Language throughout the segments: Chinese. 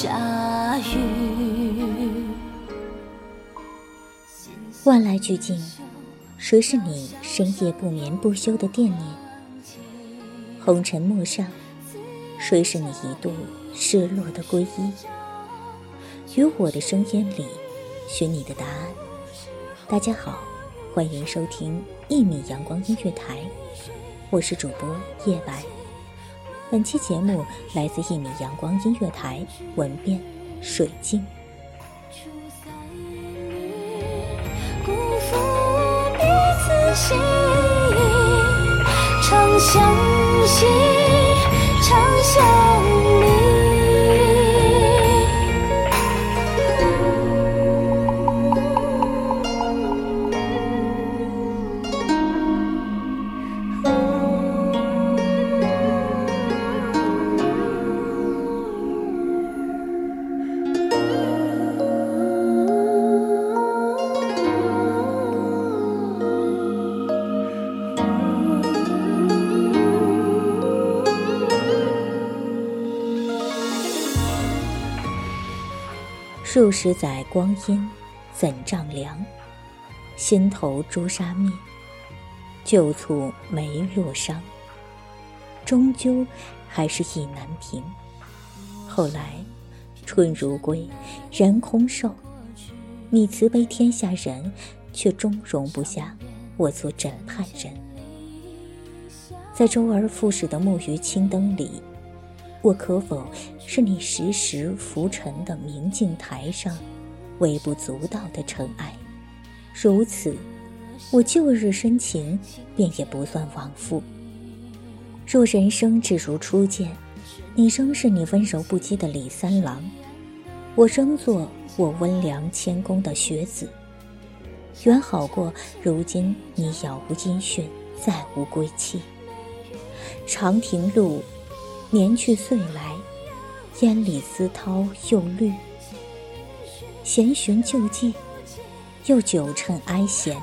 下雨。万籁俱静，谁是你深夜不眠不休的惦念？红尘陌上，谁是你一度失落的皈依？于我的声音里，寻你的答案。大家好，欢迎收听一米阳光音乐台，我是主播叶白。本期节目来自一米阳光音乐台，文编水晶。辜负彼此心意，长相惜，长相数十载光阴，怎丈量？心头朱砂灭，旧蹙梅落伤。终究还是意难平。后来，春如归，人空瘦。你慈悲天下人，却终容不下我做枕畔人。在周而复始的木鱼青灯里。我可否是你时时浮沉的明镜台上微不足道的尘埃？如此，我旧日深情便也不算枉复。若人生只如初见，你仍是你温柔不羁的李三郎，我仍做我温良谦恭的学子，远好过如今你杳无音讯，再无归期。长亭路。年去岁来，烟里丝绦又绿。闲寻旧迹，又久趁哀弦，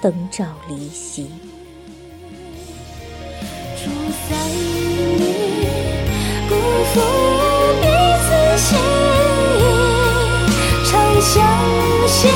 灯照离席。出塞里，辜负彼此心意，长相惜，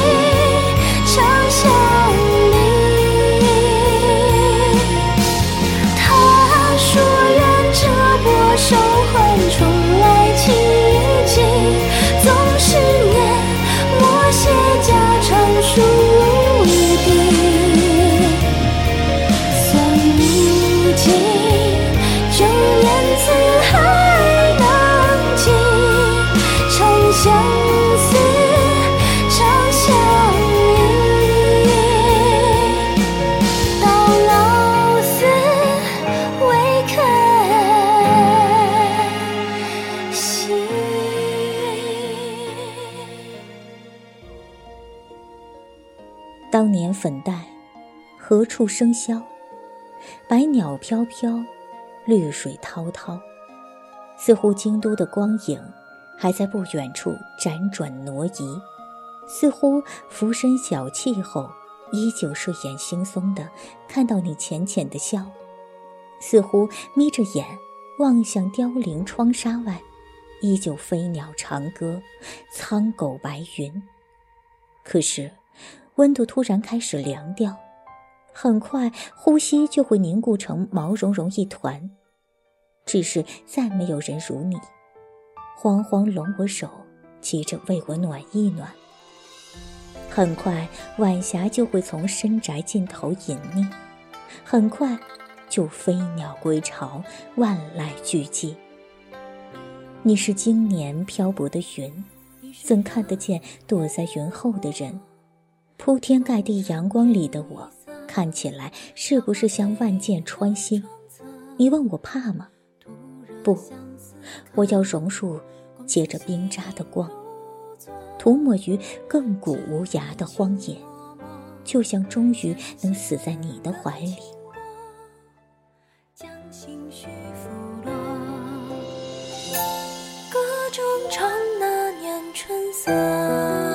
粉黛，何处生香？百鸟飘飘，绿水滔滔。似乎京都的光影，还在不远处辗转挪移；似乎浮生小憩后，依旧睡眼惺忪的看到你浅浅的笑；似乎眯着眼望向凋零窗纱外，依旧飞鸟长歌，苍狗白云。可是，温度突然开始凉掉。很快，呼吸就会凝固成毛茸茸一团。只是再没有人如你，慌慌拢我手，急着为我暖一暖。很快，晚霞就会从深宅尽头隐匿，很快，就飞鸟归巢，万籁俱寂。你是今年漂泊的云，怎看得见躲在云后的人？铺天盖地阳光里的我。看起来是不是像万箭穿心？你问我怕吗？不，我要榕树结着冰渣的光，涂抹于亘古无涯的荒野，就像终于能死在你的怀里。歌中唱那年春色。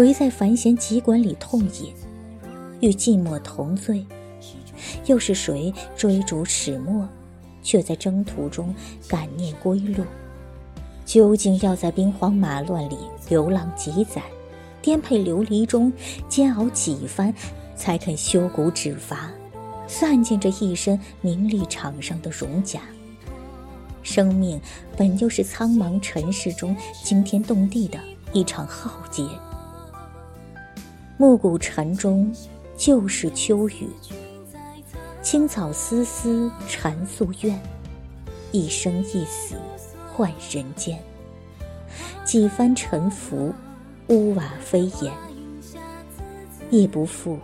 谁在繁弦急管里痛饮，与寂寞同醉？又是谁追逐始末，却在征途中感念归路？究竟要在兵荒马乱里流浪几载，颠沛流离中煎熬几番，才肯修骨止伐，散尽这一身名利场上的荣甲？生命本就是苍茫尘世中惊天动地的一场浩劫。暮鼓晨钟，旧是秋雨。青草丝丝缠夙愿，一生一死换人间。几番沉浮，屋瓦飞檐，亦不复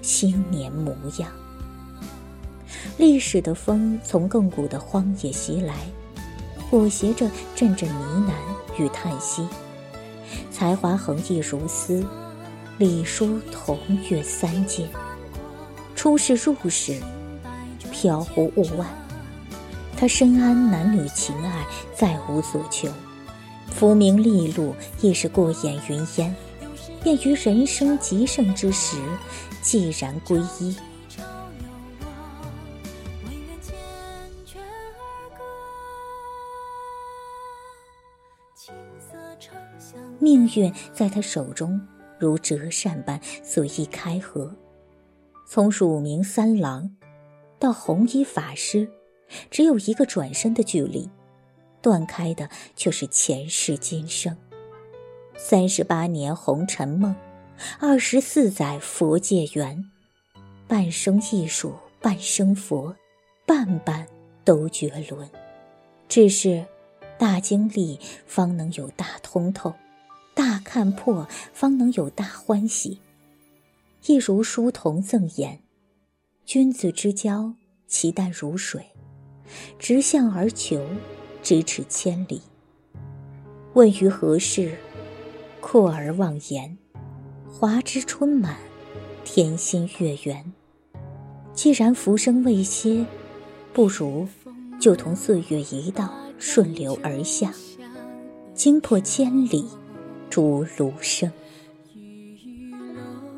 新年模样。历史的风从亘古的荒野袭来，裹挟着阵阵呢喃与叹息。才华横溢如丝。礼书同阅三界，出世入世，飘忽物外。他深谙男女情爱，再无所求。浮名利禄亦是过眼云烟，便于人生极盛之时，寂然归依。命运在他手中。如折扇般随意开合，从乳名三郎到红衣法师，只有一个转身的距离，断开的却是前世今生。三十八年红尘梦，二十四载佛界缘，半生艺术，半生佛，半半都绝伦。只是大经历，方能有大通透。看破，方能有大欢喜。一如书童赠言：“君子之交，其淡如水；直向而求，咫尺千里。问于何事？阔而忘言。华之春满，天心月圆。既然浮生未歇，不如就同岁月一道顺流而下，惊破千里。”竹芦声，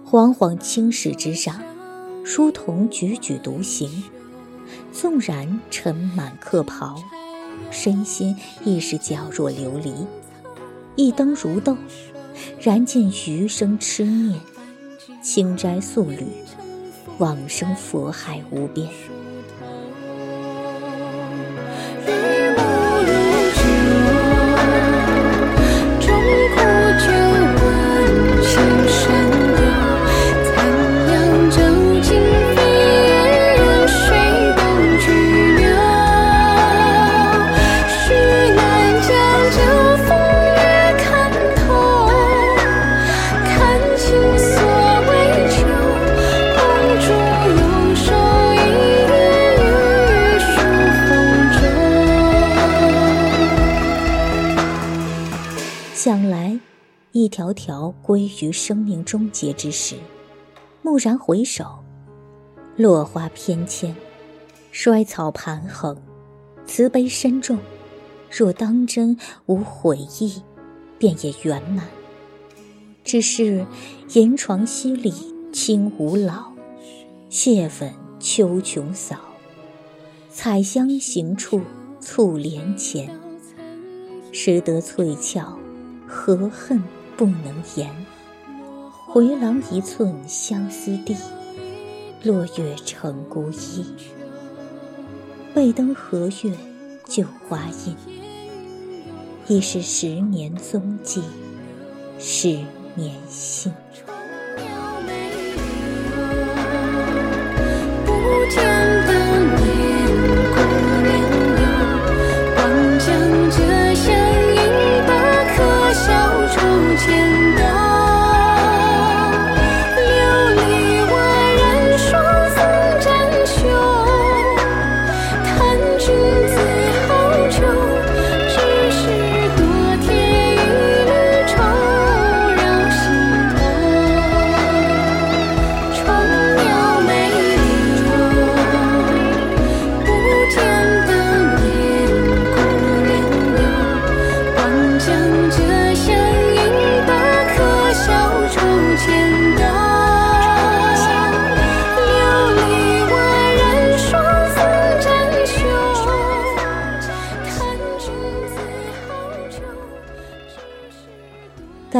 惶惶青史之上，书童踽踽独行。纵然尘满客袍，身心亦是皎若琉璃。一灯如豆，燃尽余生痴念。清斋素履，往生佛海无边。条条归于生命终结之时，蓦然回首，落花翩跹，衰草盘横，慈悲深重。若当真无悔意，便也圆满。只是银床稀里清无老，谢粉秋琼扫，彩香行处簇帘前。识得翠翘，何恨？不能言，回廊一寸相思地，落月成孤衣。背灯和月旧花印，已是十年踪迹，十年心。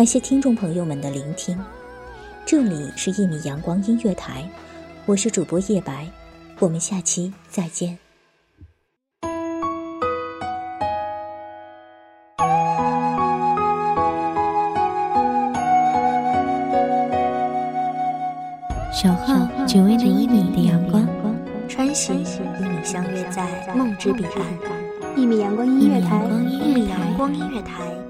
感谢听众朋友们的聆听，这里是一米阳光音乐台，我是主播叶白，我们下期再见。小号只为那一米的阳光，穿行与你相约在梦之彼岸。一米阳光音乐台，一米阳光音乐台。